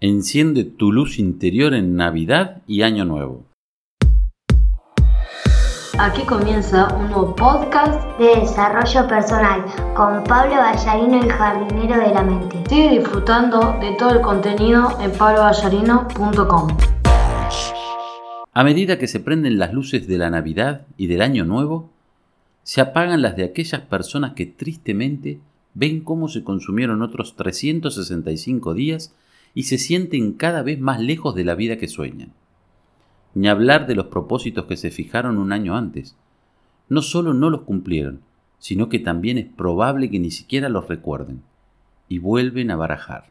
Enciende tu luz interior en Navidad y Año Nuevo. Aquí comienza un nuevo podcast de desarrollo personal con Pablo Ballarino, el jardinero de la mente. Sigue disfrutando de todo el contenido en pabloballarino.com. A medida que se prenden las luces de la Navidad y del Año Nuevo, se apagan las de aquellas personas que tristemente ven cómo se consumieron otros 365 días y se sienten cada vez más lejos de la vida que sueñan. Ni hablar de los propósitos que se fijaron un año antes. No solo no los cumplieron, sino que también es probable que ni siquiera los recuerden, y vuelven a barajar.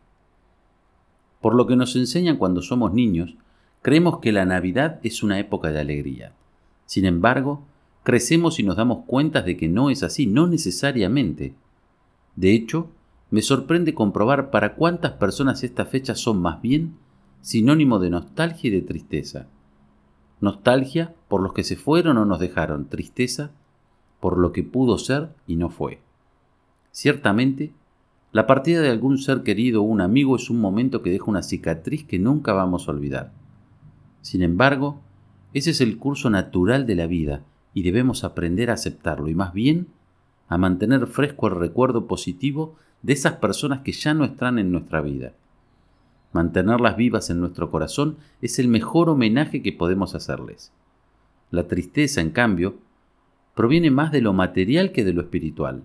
Por lo que nos enseñan cuando somos niños, creemos que la Navidad es una época de alegría. Sin embargo, crecemos y nos damos cuenta de que no es así, no necesariamente. De hecho, me sorprende comprobar para cuántas personas estas fechas son más bien sinónimo de nostalgia y de tristeza. Nostalgia por los que se fueron o nos dejaron, tristeza por lo que pudo ser y no fue. Ciertamente, la partida de algún ser querido o un amigo es un momento que deja una cicatriz que nunca vamos a olvidar. Sin embargo, ese es el curso natural de la vida y debemos aprender a aceptarlo y más bien a mantener fresco el recuerdo positivo de esas personas que ya no están en nuestra vida. Mantenerlas vivas en nuestro corazón es el mejor homenaje que podemos hacerles. La tristeza, en cambio, proviene más de lo material que de lo espiritual.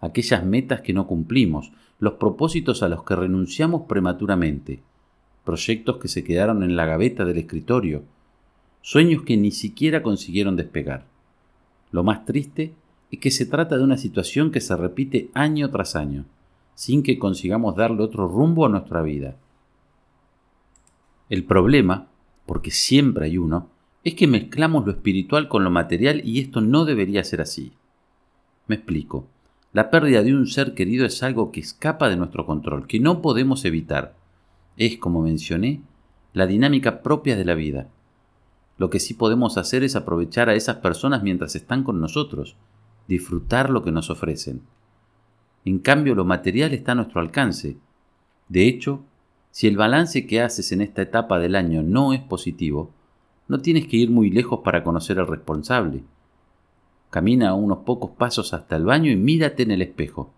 Aquellas metas que no cumplimos, los propósitos a los que renunciamos prematuramente, proyectos que se quedaron en la gaveta del escritorio, sueños que ni siquiera consiguieron despegar. Lo más triste es que se trata de una situación que se repite año tras año, sin que consigamos darle otro rumbo a nuestra vida. El problema, porque siempre hay uno, es que mezclamos lo espiritual con lo material y esto no debería ser así. Me explico. La pérdida de un ser querido es algo que escapa de nuestro control, que no podemos evitar. Es, como mencioné, la dinámica propia de la vida. Lo que sí podemos hacer es aprovechar a esas personas mientras están con nosotros, disfrutar lo que nos ofrecen. En cambio, lo material está a nuestro alcance. De hecho, si el balance que haces en esta etapa del año no es positivo, no tienes que ir muy lejos para conocer al responsable. Camina unos pocos pasos hasta el baño y mírate en el espejo.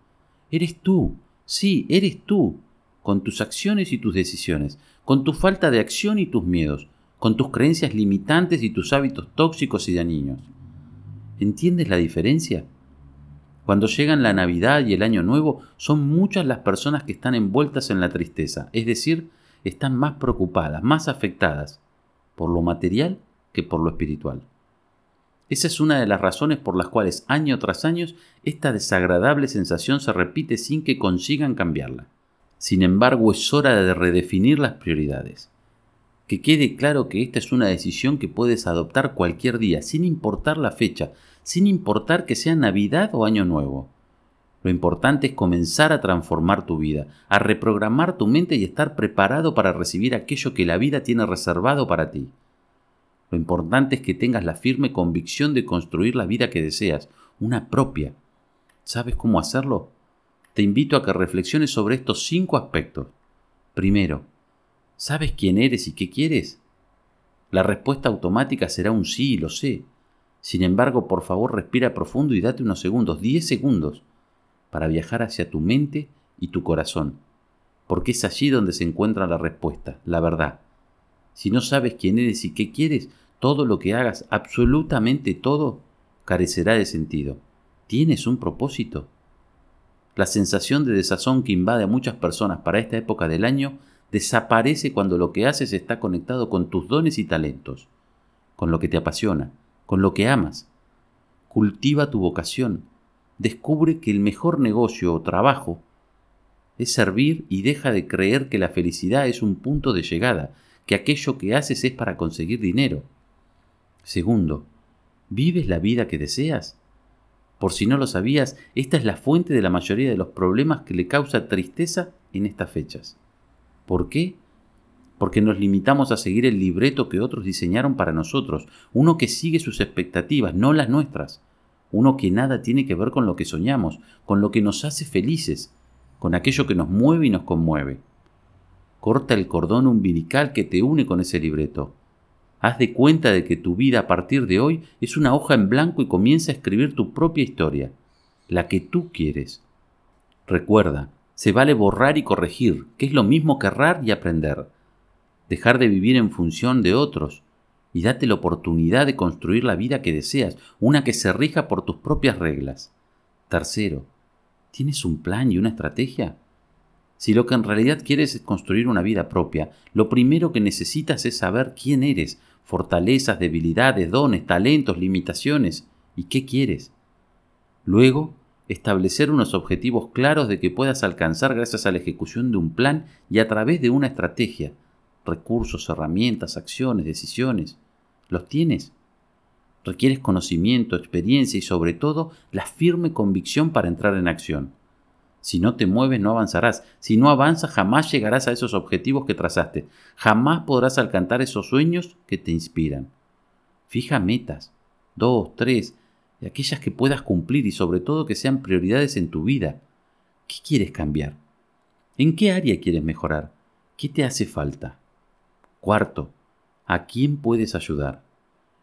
Eres tú, sí, eres tú, con tus acciones y tus decisiones, con tu falta de acción y tus miedos, con tus creencias limitantes y tus hábitos tóxicos y dañinos. ¿Entiendes la diferencia? Cuando llegan la Navidad y el Año Nuevo, son muchas las personas que están envueltas en la tristeza, es decir, están más preocupadas, más afectadas por lo material que por lo espiritual. Esa es una de las razones por las cuales año tras año esta desagradable sensación se repite sin que consigan cambiarla. Sin embargo, es hora de redefinir las prioridades. Que quede claro que esta es una decisión que puedes adoptar cualquier día, sin importar la fecha, sin importar que sea Navidad o Año Nuevo. Lo importante es comenzar a transformar tu vida, a reprogramar tu mente y estar preparado para recibir aquello que la vida tiene reservado para ti. Lo importante es que tengas la firme convicción de construir la vida que deseas, una propia. ¿Sabes cómo hacerlo? Te invito a que reflexiones sobre estos cinco aspectos. Primero, ¿sabes quién eres y qué quieres? La respuesta automática será un sí, lo sé. Sin embargo, por favor, respira profundo y date unos segundos, 10 segundos, para viajar hacia tu mente y tu corazón, porque es allí donde se encuentra la respuesta, la verdad. Si no sabes quién eres y qué quieres, todo lo que hagas, absolutamente todo, carecerá de sentido. ¿Tienes un propósito? La sensación de desazón que invade a muchas personas para esta época del año desaparece cuando lo que haces está conectado con tus dones y talentos, con lo que te apasiona, con lo que amas. Cultiva tu vocación. Descubre que el mejor negocio o trabajo es servir y deja de creer que la felicidad es un punto de llegada, que aquello que haces es para conseguir dinero. Segundo, ¿vives la vida que deseas? Por si no lo sabías, esta es la fuente de la mayoría de los problemas que le causa tristeza en estas fechas. ¿Por qué? porque nos limitamos a seguir el libreto que otros diseñaron para nosotros, uno que sigue sus expectativas, no las nuestras, uno que nada tiene que ver con lo que soñamos, con lo que nos hace felices, con aquello que nos mueve y nos conmueve. Corta el cordón umbilical que te une con ese libreto. Haz de cuenta de que tu vida a partir de hoy es una hoja en blanco y comienza a escribir tu propia historia, la que tú quieres. Recuerda, se vale borrar y corregir, que es lo mismo que errar y aprender. Dejar de vivir en función de otros y date la oportunidad de construir la vida que deseas, una que se rija por tus propias reglas. Tercero, ¿tienes un plan y una estrategia? Si lo que en realidad quieres es construir una vida propia, lo primero que necesitas es saber quién eres, fortalezas, debilidades, dones, talentos, limitaciones y qué quieres. Luego, establecer unos objetivos claros de que puedas alcanzar gracias a la ejecución de un plan y a través de una estrategia, recursos, herramientas, acciones, decisiones. ¿Los tienes? Requieres conocimiento, experiencia y sobre todo la firme convicción para entrar en acción. Si no te mueves, no avanzarás. Si no avanzas, jamás llegarás a esos objetivos que trazaste. Jamás podrás alcanzar esos sueños que te inspiran. Fija metas, dos, tres, aquellas que puedas cumplir y sobre todo que sean prioridades en tu vida. ¿Qué quieres cambiar? ¿En qué área quieres mejorar? ¿Qué te hace falta? Cuarto, ¿a quién puedes ayudar?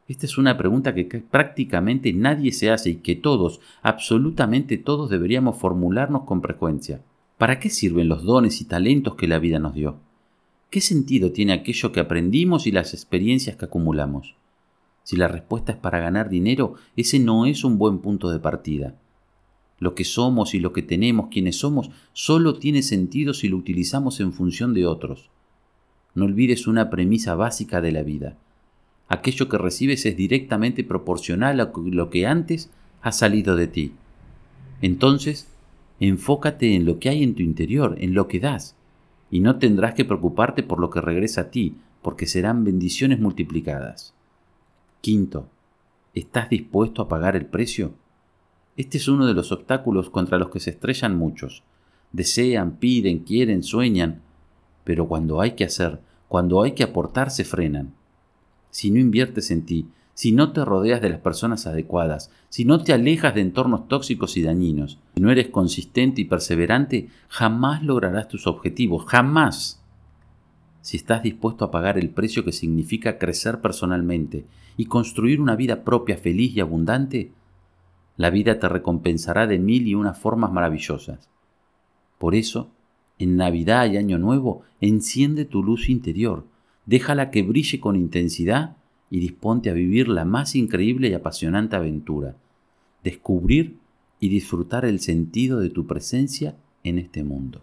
Esta es una pregunta que prácticamente nadie se hace y que todos, absolutamente todos deberíamos formularnos con frecuencia. ¿Para qué sirven los dones y talentos que la vida nos dio? ¿Qué sentido tiene aquello que aprendimos y las experiencias que acumulamos? Si la respuesta es para ganar dinero, ese no es un buen punto de partida. Lo que somos y lo que tenemos, quienes somos, solo tiene sentido si lo utilizamos en función de otros. No olvides una premisa básica de la vida aquello que recibes es directamente proporcional a lo que antes ha salido de ti. Entonces, enfócate en lo que hay en tu interior, en lo que das, y no tendrás que preocuparte por lo que regresa a ti, porque serán bendiciones multiplicadas. Quinto, ¿estás dispuesto a pagar el precio? Este es uno de los obstáculos contra los que se estrellan muchos. Desean, piden, quieren, sueñan, pero cuando hay que hacer, cuando hay que aportar, se frenan si no inviertes en ti, si no te rodeas de las personas adecuadas, si no te alejas de entornos tóxicos y dañinos, si no eres consistente y perseverante, jamás lograrás tus objetivos, jamás. Si estás dispuesto a pagar el precio que significa crecer personalmente y construir una vida propia feliz y abundante, la vida te recompensará de mil y unas formas maravillosas. Por eso, en Navidad y Año Nuevo, enciende tu luz interior, déjala que brille con intensidad y disponte a vivir la más increíble y apasionante aventura, descubrir y disfrutar el sentido de tu presencia en este mundo.